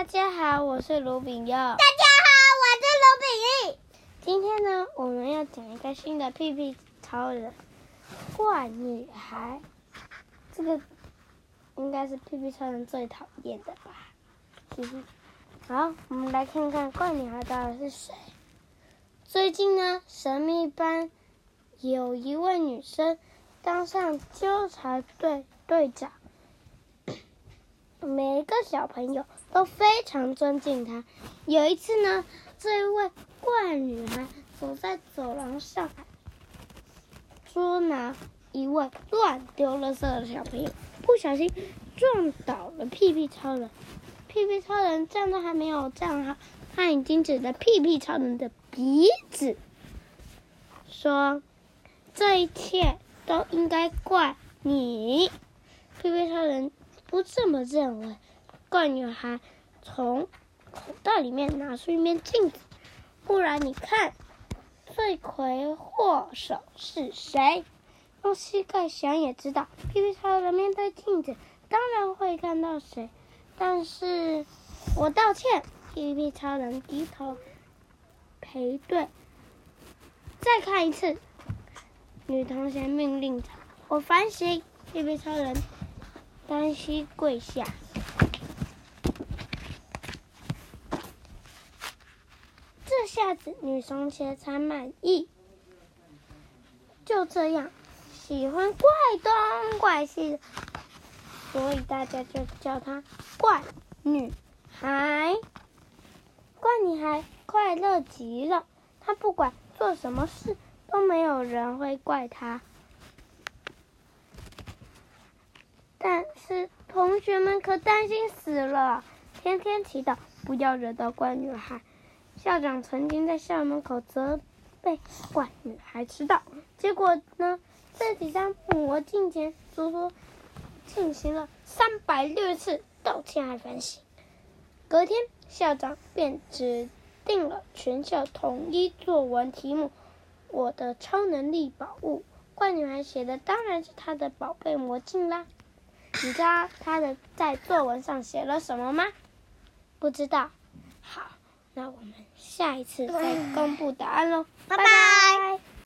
大家好，我是卢炳佑。大家好，我是卢炳义。今天呢，我们要讲一个新的屁屁超人怪女孩。这个应该是屁屁超人最讨厌的吧？好，我们来看看怪女孩到底是谁。最近呢，神秘班有一位女生当上纠察队队长。每一个小朋友都非常尊敬他。有一次呢，这一位怪女孩走在走廊上，捉拿一位乱丢垃圾的小朋友，不小心撞倒了屁屁超人。屁屁超人站都还没有站好，他已经指着屁屁超人的鼻子说：“这一切都应该怪你，屁屁超人。”不这么认为，怪女孩从口袋里面拿出一面镜子，不然你看，罪魁祸首是谁？用膝盖想也知道，屁屁超人面对镜子，当然会看到谁。但是我道歉，屁屁超人低头赔对。再看一次，女同学命令着我反省，屁屁超人。单膝跪下，这下子女同学才满意。就这样，喜欢怪东怪西，所以大家就叫她怪女孩。怪女孩快乐极了，她不管做什么事，都没有人会怪她。但是同学们可担心死了，天天祈祷不要惹到怪女孩。校长曾经在校门口责备怪女孩迟到，结果呢，在几张魔镜前足足进行了三百六十次道歉和反省。隔天，校长便指定了全校统一作文题目：“我的超能力宝物。”怪女孩写的当然是她的宝贝魔镜啦。你知道他的在作文上写了什么吗？不知道。好，那我们下一次再公布答案喽。拜拜。拜拜。